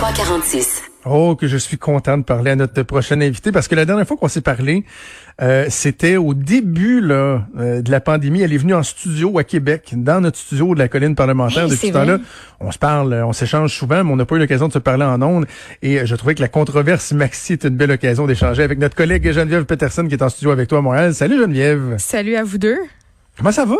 2346. Oh, que je suis content de parler à notre prochaine invité parce que la dernière fois qu'on s'est parlé, euh, c'était au début là, euh, de la pandémie. Elle est venue en studio à Québec, dans notre studio de la colline parlementaire. Hey, Depuis ce temps-là, on se parle, on s'échange souvent, mais on n'a pas eu l'occasion de se parler en ondes. Et euh, je trouvais que la controverse Maxi est une belle occasion d'échanger avec notre collègue Geneviève Peterson qui est en studio avec toi à Montréal. Salut Geneviève. Salut à vous deux. Comment ça va?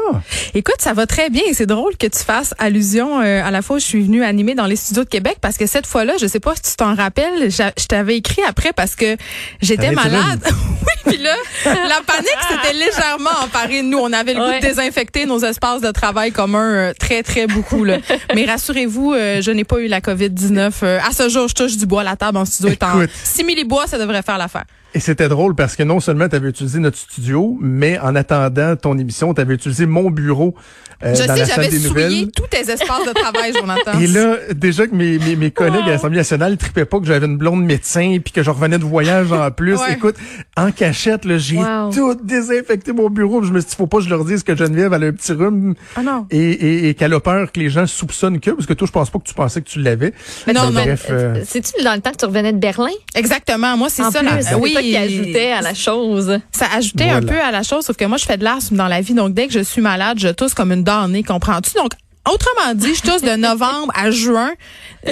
Écoute, ça va très bien et c'est drôle que tu fasses allusion euh, à la fois où je suis venue animer dans les studios de Québec parce que cette fois-là, je sais pas si tu t'en rappelles, je t'avais écrit après parce que j'étais malade. oui, puis là, la panique s'était légèrement emparée de nous. On avait le goût de désinfecter nos espaces de travail communs euh, très, très beaucoup. Là. Mais rassurez-vous, euh, je n'ai pas eu la COVID-19. euh, à ce jour, je touche du bois. La table en studio est en Écoute. simili bois, ça devrait faire l'affaire. Et c'était drôle parce que non seulement tu avais utilisé notre studio, mais en attendant ton émission, tu avais utilisé mon bureau euh, je dans sais, la salle j'avais des nouvelles. souillé tous tes espaces de travail, Jonathan. Et là, déjà que mes, mes, mes collègues Oh. à l'Assemblée nationale tripaient pas que j'avais une blonde médecin puis que je revenais de voyage en plus. Ouais. Écoute, en cachette, là, j'ai Wow. tout désinfecté mon bureau. Je me suis dit, faut pas que je leur dise que Geneviève elle a un petit rhume Ah non. et, et, et qu'elle a peur que les gens soupçonnent que, parce que toi, je pense pas que tu pensais que tu l'avais. Mais Non, Bref, euh, C'est-tu dans le temps que tu revenais de Berlin? Exactement. Moi, c'est En ça. plus, la- oui, toi qui ajoutais à la chose. Ça ajoutait un peu à la chose, sauf que moi, je fais de l'asthme dans la vie. Donc, dès que je suis malade, je tousse comme une comprends-tu? Donc, autrement dit, je tousse de novembre à juin,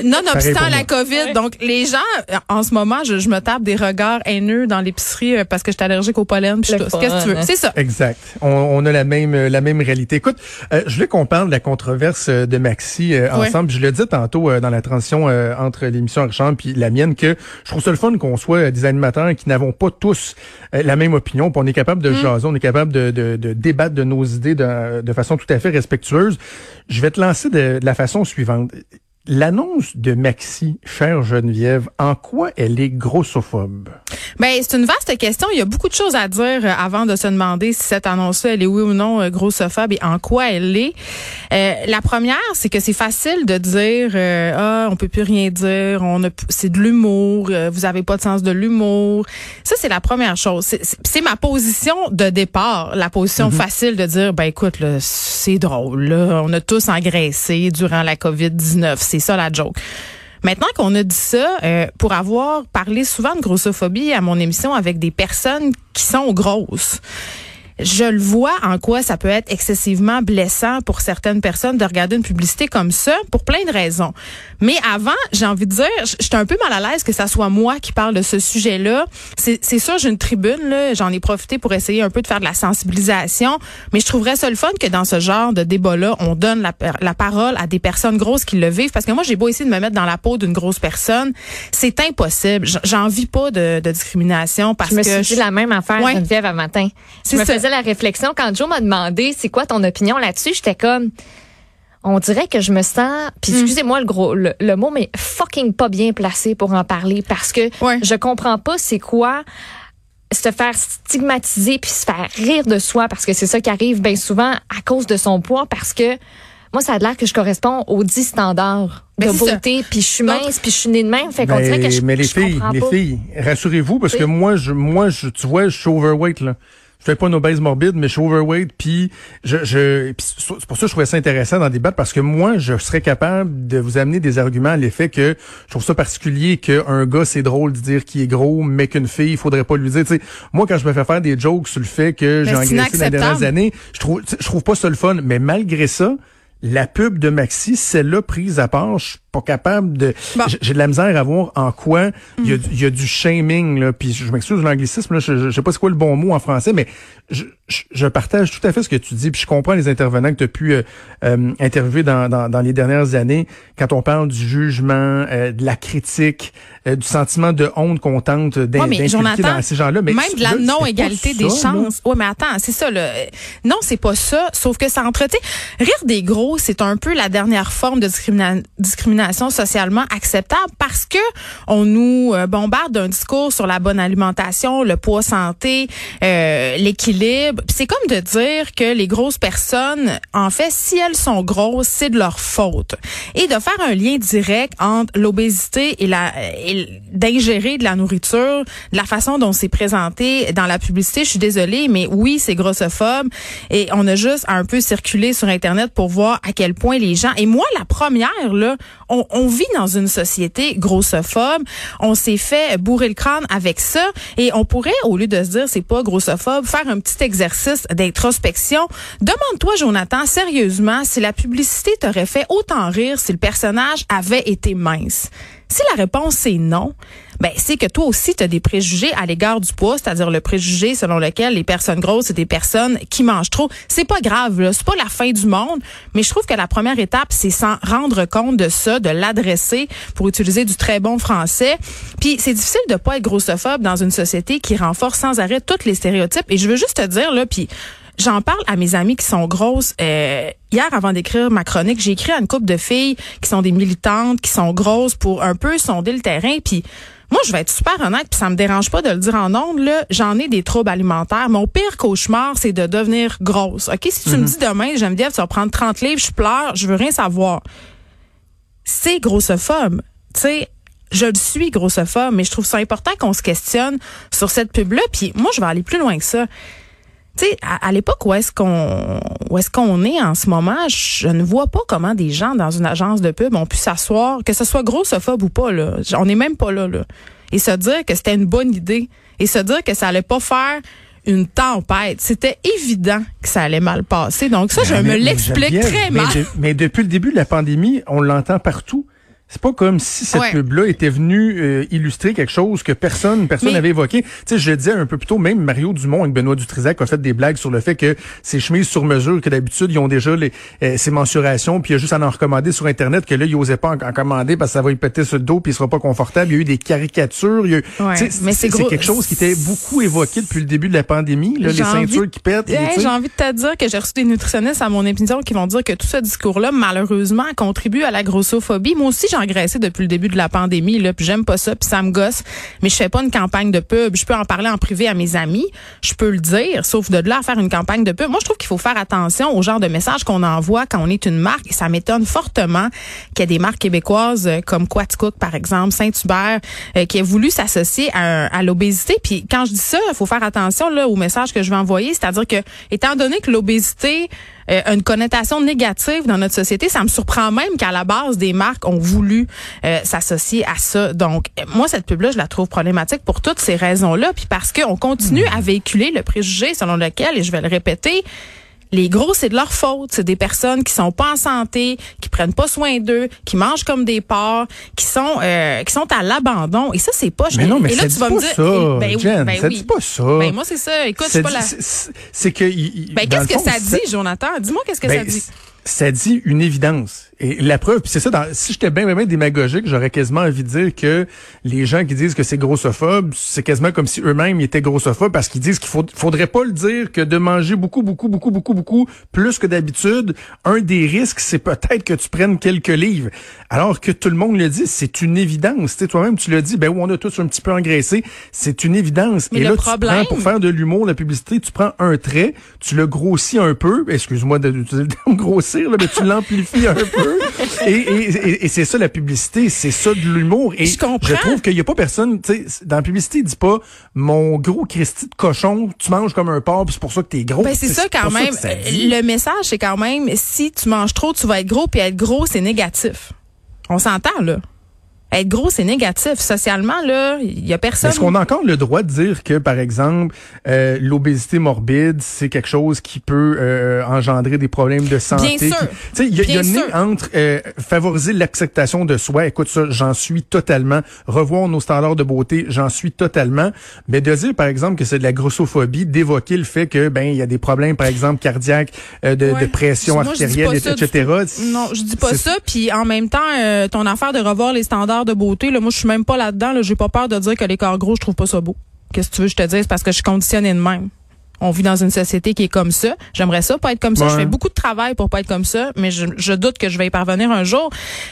nonobstant la. COVID. Donc, les gens, en ce moment, je, je me tape des regards haineux dans l'épicerie euh, parce que je suis allergique au pollen. puis je tousse. Qu'est-ce que tu veux? C'est ça. Exact. On, on a la même euh, la même réalité. Écoute, euh, je voulais qu'on parle de la controverse euh, de Maxi euh, Ouais. ensemble. Je le disais tantôt euh, dans la transition euh, entre l'émission Archambre puis la mienne que je trouve ça le fun qu'on soit des animateurs qui n'avons pas tous euh, la même opinion. Puis on est capable de jaser, on est capable de, de, de débattre de nos idées de, de façon tout à fait respectueuse. Je vais te lancer de, de la façon suivante. L'annonce de Maxi, chère Geneviève, en quoi elle est grossophobe? Ben, c'est une vaste question. Il y a beaucoup de choses à dire euh, avant de se demander si cette annonce-là, elle est oui ou non euh, grossophobe et en quoi elle est. Euh, la première, c'est que c'est facile de dire euh, ah, on peut plus rien dire, on a c'est de l'humour, euh, vous avez pas de sens de l'humour. Ça c'est la première chose. C'est- ma position de départ, la position facile de dire ben écoute là, c'est drôle là, on a tous engraissé durant la Covid-19, c'est ça la joke. Maintenant qu'on a dit ça, euh, pour avoir parlé souvent de grossophobie à mon émission avec des personnes qui sont grosses, je le vois en quoi ça peut être excessivement blessant pour certaines personnes de regarder une publicité comme ça pour plein de raisons. Mais avant, j'ai envie de dire, j'étais un peu mal à l'aise que ça soit moi qui parle de ce sujet-là. C'est c'est sûr, j'ai une tribune, là, j'en ai profité pour essayer un peu de faire de la sensibilisation, mais je trouverais ça le fun que dans ce genre de débat-là, on donne la, par- la parole à des personnes grosses qui le vivent. Parce que moi, j'ai beau essayer de me mettre dans la peau d'une grosse personne, c'est impossible. J'en vis pas de, de discrimination parce Je me que suis dit la même affaire, Ouais. Geneviève, un matin. Je C'est me ça. faisais la réflexion quand Joe m'a demandé c'est quoi ton opinion là-dessus? J'étais comme, on dirait que je me sens, puis Mm. excusez-moi le gros le, le mot, mais fucking pas bien placé pour en parler parce que Ouais. je comprends pas c'est quoi se faire stigmatiser puis se faire rire de soi parce que c'est ça qui arrive bien souvent à cause de son poids parce que moi ça a l'air que je corresponds aux 10 standards Ben, de beauté puis je suis mince puis je suis née de même fait qu'on Ben, dirait que je mais les je filles, les pas. filles, rassurez-vous parce que moi, je, moi, je, tu vois, je suis overweight là. Je fais pas une obèse morbide, mais je suis overweight. Puis je, je, puis c'est pour ça que je trouvais ça intéressant d'en débattre parce que moi, je serais capable de vous amener des arguments à l'effet que je trouve ça particulier qu'un gars c'est drôle de dire qu'il est gros, mais qu'une fille, il faudrait pas lui dire. Moi, quand je me fais faire des jokes sur le fait que j'ai engraissé dans les dernières années, je trouve, je trouve pas ça le fun. Mais malgré ça. La pub de Maxi, celle-là prise à part, je pas capable de. Bon. J'ai- de la misère à voir en quoi il y, a du- il y a du shaming là. Puis je, m'excuse de l'anglicisme là, je, je, je sais pas c'est quoi le bon mot en français, mais je, partage tout à fait ce que tu dis. Puis je comprends les intervenants que tu as pu euh, euh, interviewer dans, dans, dans les dernières années quand on parle du jugement, euh, de la critique, euh, du sentiment de honte qu'on tente d'in- Ouais, dans ces gens-là. Mais même de la non-égalité pas des chances. Ouais, mais attends, c'est ça. Là. Non, c'est pas ça. Sauf que ça entretient. Rire des gros, c'est un peu la dernière forme de discrimina- discrimination socialement acceptable parce que on nous euh, bombarde d'un discours sur la bonne alimentation, le poids santé, euh, l'équilibre. C'est comme de dire que les grosses personnes, en fait, si elles sont grosses, c'est de leur faute. Et de faire un lien direct entre l'obésité et la d'ingérer de la nourriture, de la façon dont c'est présenté dans la publicité, je suis désolée, mais oui, c'est grossophobe. Et on a juste un peu circulé sur Internet pour voir à quel point les gens, et moi, la première, là, on, on vit dans une société grossophobe. On s'est fait bourrer le crâne avec ça et on pourrait, au lieu de se dire c'est pas grossophobe, faire un petit exercice d'introspection. Demande-toi, Jonathan, sérieusement, si la publicité t'aurait fait autant rire si le personnage avait été mince. Si la réponse est non, ben c'est que toi aussi tu as des préjugés à l'égard du poids, c'est-à-dire le préjugé selon lequel les personnes grosses c'est des personnes qui mangent trop. C'est pas grave là, c'est pas la fin du monde, mais je trouve que la première étape c'est s'en rendre compte de ça, de l'adresser pour utiliser du très bon français. Puis c'est difficile de pas être grossophobe dans une société qui renforce sans arrêt tous les stéréotypes et je veux juste te dire là puis j'en parle à mes amis qui sont grosses. Euh, hier, avant d'écrire ma chronique, j'ai écrit à une couple de filles qui sont des militantes, qui sont grosses pour un peu sonder le terrain. Puis moi, je vais être super honnête, puis ça me dérange pas de le dire en ondes. Là, j'en ai des troubles alimentaires. Mon pire cauchemar, c'est de devenir grosse. Ok, si tu me mhm. dis demain, Geneviève, tu vas prendre 30 livres, je pleure, je veux rien savoir. C'est grossophobe. Tu sais, je le suis grossophobe, mais je trouve ça important qu'on se questionne sur cette pub-là. Puis moi, je vais aller plus loin que ça tu sais, à, l'époque où est-ce qu'on où est-ce qu'on est en ce moment, je ne vois pas comment des gens dans une agence de pub ont pu s'asseoir, que ce soit grossophobe ou pas là, on n'est même pas là là, et se dire que c'était une bonne idée et se dire que ça allait pas faire une tempête. C'était évident que ça allait mal passer. Donc ça, je me l'explique très mal. mais depuis le début de la pandémie, on l'entend partout. C'est pas comme si cette pub-là était venue euh, illustrer quelque chose que personne personne n'avait évoqué. Tu sais, je le disais un peu plus tôt, même Mario Dumont avec Benoît Dutrisac a fait des blagues sur le fait que ces chemises sur mesure, que d'habitude, ils ont déjà les, euh, ces mensurations, puis il y a juste à en recommander sur Internet, que là, ils n'osaient pas en, commander parce que ça va y péter sur le dos, puis il sera pas confortable. Il y a eu des caricatures. Il y a mais c'est quelque chose qui était beaucoup évoqué depuis le début de la pandémie, là, les ceintures qui pètent. j'ai envie de te dire que j'ai reçu des nutritionnistes à mon émission qui vont dire que tout ce discours-là, malheureusement, contribue à la grossophobie. Moi aussi, engraissé depuis le début de la pandémie, là, puis j'aime pas ça, puis ça me gosse. Mais je fais pas une campagne de pub. Je peux en parler en privé à mes amis. Je peux le dire, sauf de là à faire une campagne de pub. Moi, je trouve qu'il faut faire attention au genre de message qu'on envoie quand on est une marque. Et ça m'étonne fortement qu'il y ait des marques québécoises euh, comme Quaticook, par exemple, Saint-Hubert, euh, qui a voulu s'associer à, à l'obésité. Puis quand je dis ça, il faut faire attention là au message que je vais envoyer. C'est-à-dire que, étant donné que l'obésité euh, une connotation négative dans notre société. Ça me surprend même qu'à la base, des marques ont voulu euh, s'associer à ça. Donc, moi, cette pub-là, je la trouve problématique pour toutes ces raisons-là. Puis parce qu'on continue hmm. à véhiculer le préjugé selon lequel, et je vais le répéter, les gros, c'est de leur faute. C'est des personnes qui sont pas en santé, qui prennent pas soin d'eux, qui mangent comme des porcs, qui sont euh, qui sont à l'abandon. Et ça, c'est pas. Mais non, mais et là, ça tu vas me dire, ça, eh, ben, Jen, ben, ça dit pas ça. Ben moi, c'est ça. Écoute, c'est pas la. C'est que. Ben qu'est-ce que ça dit, Jonathan? Dis-moi qu'est-ce que ça dit. Ça dit une évidence. Et la preuve, c'est ça, dans, si j'étais bien, bien, démagogique, j'aurais quasiment envie de dire que les gens qui disent que c'est grossophobe, c'est quasiment comme si eux-mêmes étaient grossophobes parce qu'ils disent qu'il faut, faudrait pas le dire que de manger beaucoup, beaucoup, beaucoup, beaucoup, beaucoup, plus que d'habitude, un des risques, c'est peut-être que tu prennes quelques livres. Alors que tout le monde le dit, c'est une évidence. Tu toi-même, tu l'as dit, ben on a tous un petit peu engraissé, c'est une évidence. Mais Et là, problème... tu prends, pour faire de l'humour, la publicité, tu prends un trait, tu le grossis un peu, excuse-moi d'utiliser le terme grossir, là, mais tu l'amplifies un peu. Et et, c'est ça la publicité, c'est ça de l'humour. Et je, comprends. je trouve qu'il y a pas personne, tu sais, dans la publicité, il dit pas mon gros Christy de cochon, tu manges comme un porc, c'est pour ça que t'es gros. Ben c'est ça quand même. le message, c'est quand même si tu manges trop, tu vas être gros, puis être gros, c'est négatif. On s'entend là. Être gros, c'est négatif. Socialement, là, il y a personne. Est-ce qu'on a encore le droit de dire que, par exemple, euh, l'obésité morbide, c'est quelque chose qui peut euh, engendrer des problèmes de santé? Bien sûr. Il y, a, y a entre euh, favoriser l'acceptation de soi, écoute ça, j'en suis totalement. Revoir nos standards de beauté, j'en suis totalement. Mais de dire, par exemple, que c'est de la grossophobie, d'évoquer le fait que, ben, il y a des problèmes, par exemple, cardiaques, de, de, pression artérielle, etc. Non, je dis pas ça. Puis en même temps, ton affaire de revoir les standards de beauté, là, moi, je suis même pas là-dedans. Là, j'ai pas peur de dire que les corps gros, je trouve pas ça beau. Qu'est-ce que tu veux que je te dise? Parce que je suis conditionnée de même on vit dans une société qui est comme ça. J'aimerais ça pas être comme ça. Je fais beaucoup de travail pour pas être comme ça, mais je, je, doute que je vais y parvenir un jour.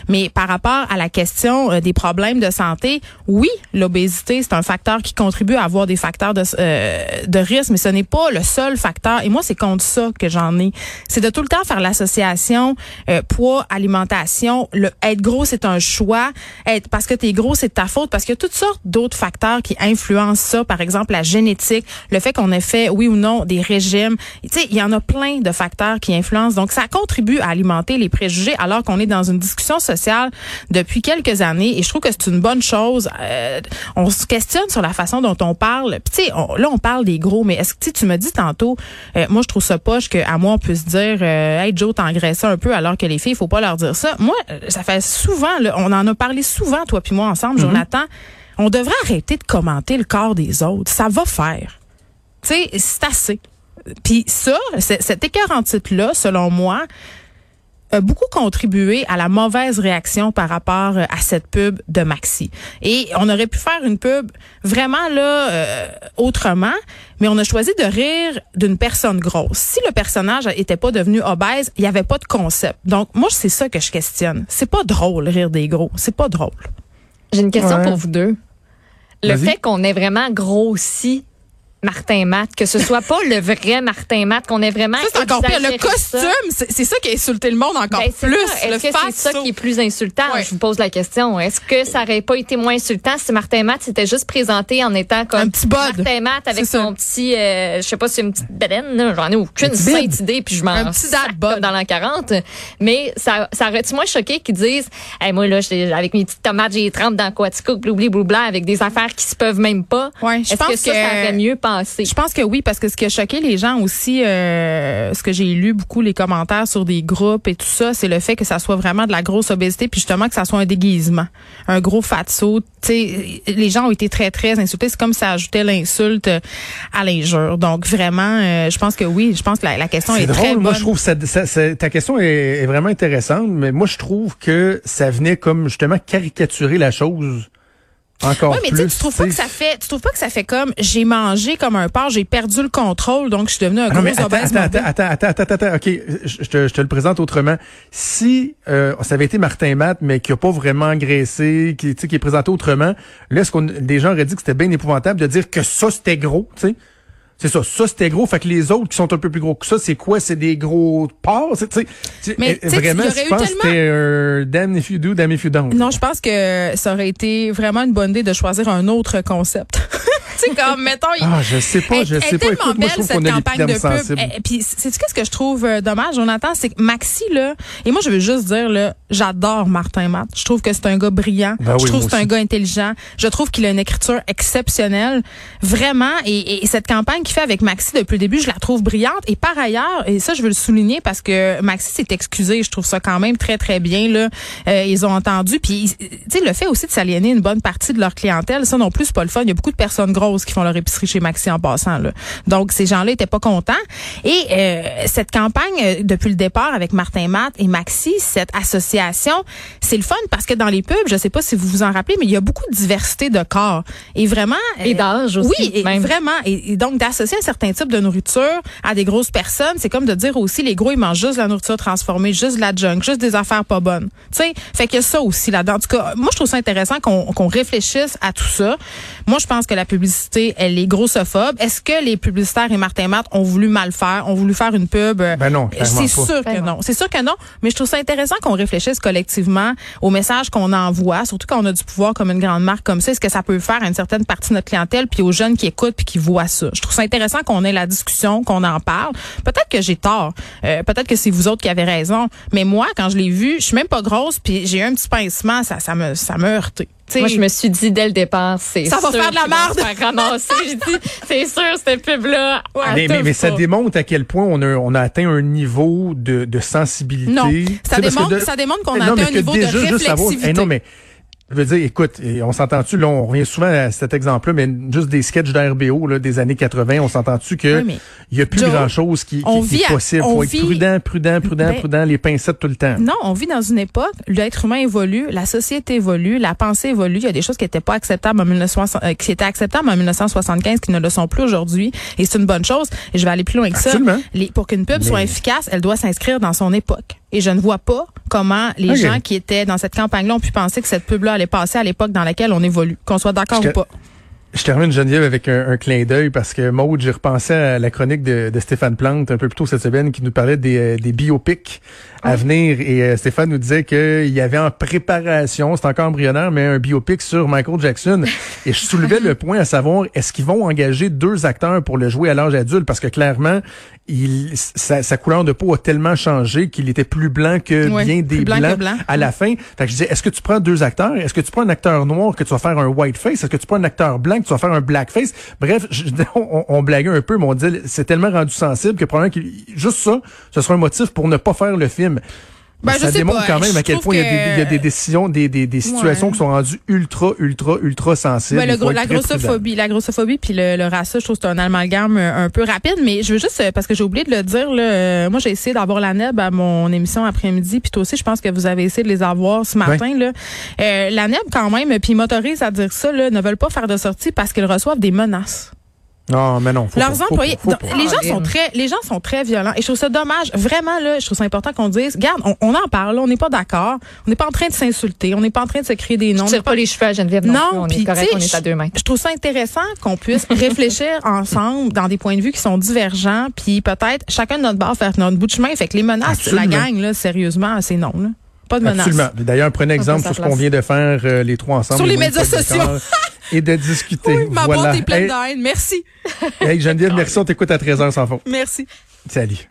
Mais par rapport à la question euh, des problèmes de santé, oui, l'obésité c'est un facteur qui contribue à avoir des facteurs de, euh, de risque, mais ce n'est pas le seul facteur. Et moi, c'est contre ça que j'en ai. C'est de tout le temps faire l'association euh, poids alimentation. Le être gros c'est un choix. Être parce que t'es gros c'est ta faute. Parce qu'il y a toutes sortes d'autres facteurs qui influencent ça. Par exemple, la génétique, le fait qu'on ait fait oui ou ou non des régimes. Tu sais, il y en a plein de facteurs qui influencent. Donc, ça contribue à alimenter les préjugés alors qu'on est dans une discussion sociale depuis quelques années. Et je trouve que c'est une bonne chose. Euh, on se questionne sur la façon dont on parle. Puis, tu sais, là, on parle des gros, mais est-ce que tu me dis tantôt, euh, moi, je trouve ça poche qu'à moi, on puisse dire, euh, hey, Joe, t'engraissais un peu, alors que les filles, il faut pas leur dire ça. Moi, ça fait souvent, là, on en a parlé souvent, toi puis moi, ensemble, mm-hmm. Jonathan. On devrait arrêter de commenter le corps des autres. Ça va faire. Tu sais, c'est assez. Puis ça, cet écart en titre-là, selon moi, a beaucoup contribué à la mauvaise réaction par rapport à cette pub de Maxi. Et on aurait pu faire une pub vraiment là euh, autrement, mais on a choisi de rire d'une personne grosse. Si le personnage était pas devenu obèse, il y avait pas de concept. Donc moi c'est ça que je questionne. C'est pas drôle rire des gros, c'est pas drôle. J'ai une question pour vous deux. Le fait qu'on ait vraiment grossi Martin Matt, que ce soit pas le vrai Martin Matt, qu'on ait vraiment. c'est encore pire. Le costume, c'est ça qui a insulté le monde encore ben, plus. Est-ce que c'est ça qui est plus insultant? Je vous pose la question. Est-ce que ça aurait pas été moins insultant si Martin Matt s'était juste présenté en étant comme un petit bod. Martin Matt avec son petit, euh, je sais pas si c'est une petite bedaine, j'en ai aucune sainte idée, puis je m'en un petit comme dans l'an 40. Mais ça, ça aurait-tu moins choqué qu'ils disent, hey, moi là, avec mes petites tomates, j'ai 30 dans Quatico, bloubli bloubla, avec des affaires qui se peuvent même pas. Est-ce que, que ça, ça aurait mieux je pense que oui, parce que ce qui a choqué les gens aussi, euh, ce que j'ai lu beaucoup les commentaires sur des groupes et tout ça, c'est le fait que ça soit vraiment de la grosse obésité, puis justement que ça soit un déguisement, un gros fatso. les gens ont été très très insultés. C'est comme ça ajoutait l'insulte à l'injure. Donc vraiment, euh, je pense que oui, je pense que la, question est, très bonne. Moi, je trouve ça, ta question est, est vraiment intéressante, mais moi je trouve que ça venait comme justement caricaturer la chose encore ouais, mais plus, tu trouves pas que ça fait, tu trouves pas que ça fait comme j'ai mangé comme un porc, j'ai perdu le contrôle, donc je suis devenu un ah gros attends, attends, attends, attends, attends, ok, je te, je te le présente autrement. Si euh, ça avait été Martin Matt, mais qui a pas vraiment engraissé, qui, qui est présenté autrement, là, est-ce qu'on, des gens auraient dit que c'était bien épouvantable de dire que ça c'était gros, tu sais? C'est ça. Ça, c'était gros. Fait que les autres qui sont un peu plus gros que ça, c'est quoi? C'est des gros porcs? Mais vraiment, je pense que c'était un damn if you do, damn if you don't. Non, je pense que ça aurait été vraiment une bonne idée de choisir un autre concept. tu sais, comme, mettons. Ah, je sais pas, je sais pas. Écoute, moi, je trouve qu'on a campagne de pub. Et, puis, c'est ce que je trouve euh, dommage, Jonathan, c'est que Maxi, là, et moi, je veux juste dire, là, j'adore Martin Matt. Je trouve que c'est un gars brillant. Ben je trouve que c'est un gars intelligent. Je trouve qu'il a une écriture exceptionnelle. Vraiment. Et, et cette campagne qu'il fait avec Maxi depuis le début, je la trouve brillante. Et par ailleurs, et ça, je veux le souligner parce que Maxi s'est excusé. Je trouve ça quand même très, très bien, là. Euh, ils ont entendu. Puis, tu sais, le fait aussi de s'aliéner une bonne partie de leur clientèle, ça non plus, c'est pas le fun. Il y a beaucoup de personnes grosses qui font leur épicerie chez Maxi en passant. Là. Donc, ces gens-là étaient pas contents. Et euh, cette campagne, euh, depuis le départ avec Martin Matt et Maxi, cette association, c'est le fun parce que dans les pubs, je sais pas si vous vous en rappelez, mais il y a beaucoup de diversité de corps. Et vraiment... Et d'âge aussi. Oui, et vraiment. Et, donc, d'associer un certain type de nourriture à des grosses personnes, c'est comme de dire aussi, les gros, ils mangent juste de la nourriture transformée, juste de la junk, juste des affaires pas bonnes. Tu sais, fait que ça aussi là-dedans. En tout cas, moi, je trouve ça intéressant qu'on qu'on réfléchisse à tout ça. Moi, je pense que la publicité elle est grossophobe. Est-ce que les publicitaires et Martin Matt ont voulu mal faire, ont voulu faire une pub? Euh, ben non, c'est sûr que ben non. C'est sûr que non. Mais je trouve ça intéressant qu'on réfléchisse collectivement au message qu'on envoie, surtout quand on a du pouvoir comme une grande marque comme ça. Est-ce que ça peut faire à une certaine partie de notre clientèle, puis aux jeunes qui écoutent puis qui voient ça? Je trouve ça intéressant qu'on ait la discussion, qu'on en parle. Peut-être que j'ai tort. Euh, peut-être que c'est vous autres qui avez raison. Mais moi, quand je l'ai vu, je suis même pas grosse, puis j'ai eu un petit pincement. Ça, ça me, ça m'a heurté. Moi, je me suis dit dès le départ, c'est Ça va faire de la merde. J'ai dit, c'est sûr, cette pub-là. mais, mais, ça démontre à quel point on a, on a atteint un niveau de, de sensibilité. Non, ça démontre, ça démontre qu'on a atteint un niveau de réflexivité. non, mais je veux dire, écoute, on s'entend-tu, là, on revient souvent à cet exemple-là, mais juste des sketchs d'RBO là, des années 80, on s'entend-tu que il y a plus grand-chose qui, qui, est possible? Il faut être prudent, prudent, prudent, ben prudent, les pincettes tout le temps. Non, on vit dans une époque, l'être humain évolue, la société évolue, la pensée évolue. Il y a des choses qui n'étaient pas acceptables en 1960, euh, qui étaient acceptables en 1975, qui ne le sont plus aujourd'hui. Et c'est une bonne chose. Et je vais aller plus loin que ça. Les, pour qu'une pub soit efficace, elle doit s'inscrire dans son époque. Et je ne vois pas comment les gens qui étaient dans cette campagne-là ont pu penser que cette pub-là allait passer à l'époque dans laquelle on évolue, qu'on soit d'accord ou pas. Je termine Geneviève avec un, clin d'œil parce que Maud, j'ai repensé à la chronique de, Stéphane Plante un peu plus tôt cette semaine qui nous parlait des, euh, des biopics à venir et euh, Stéphane nous disait qu'il y avait en préparation, c'est encore embryonnaire, mais un biopic sur Michael Jackson. Et je soulevais le point à savoir, est-ce qu'ils vont engager deux acteurs pour le jouer à l'âge adulte? Parce que clairement, il, sa, couleur de peau a tellement changé qu'il était plus blanc que bien des blancs à la fin. Fait que je disais, est-ce que tu prends deux acteurs? Est-ce que tu prends un acteur noir que tu vas faire un white face? Est-ce que tu prends un acteur blanc tu vas faire un black face? Bref, on, on, blaguait un peu, mais on dit, c'est tellement rendu sensible que probablement que juste ça, ce sera un motif pour ne pas faire le film. Ben, ça démontre quand même à quel point il, y a des, décisions, des, des, situations qui sont rendues ultra, ultra, ultra sensibles. Ben, la grossophobie, la grossophobie puis le, le racisme, je trouve que c'est un amalgame un, peu rapide, mais je veux juste, parce que j'ai oublié de le dire, là, euh, moi j'ai essayé d'avoir la NEB à mon émission après-midi, puis toi aussi, je pense que vous avez essayé de les avoir ce matin. Là. Euh, la NEB quand même, puis m'autorise à dire ça, là, ne veulent pas faire de sortie parce qu'ils reçoivent des menaces. Non, mais non. Leurs employés, les gens sont très, les gens sont très violents. Et je trouve ça dommage, vraiment là, je trouve ça important qu'on dise, regarde, on, en parle, on n'est pas d'accord, on n'est pas en train de s'insulter, on n'est pas en train de se créer des noms. Je tire pas les cheveux à Geneviève non, non on est correct, on est à deux mains. Je trouve ça intéressant qu'on puisse réfléchir ensemble dans des points de vue qui sont divergents, puis peut-être chacun de notre bord faire notre bout de chemin. Fait que les menaces, la gang là, sérieusement, c'est non là. Pas de menaces. Absolument. D'ailleurs, prenez exemple sur ce qu'on vient de faire euh, les trois ensemble. Sur les médias sociaux. et de discuter. Oui, ma voilà. est pleine hey, Merci. hey, Geneviève, merci. On t'écoute à 13h sans faute. Merci. Salut.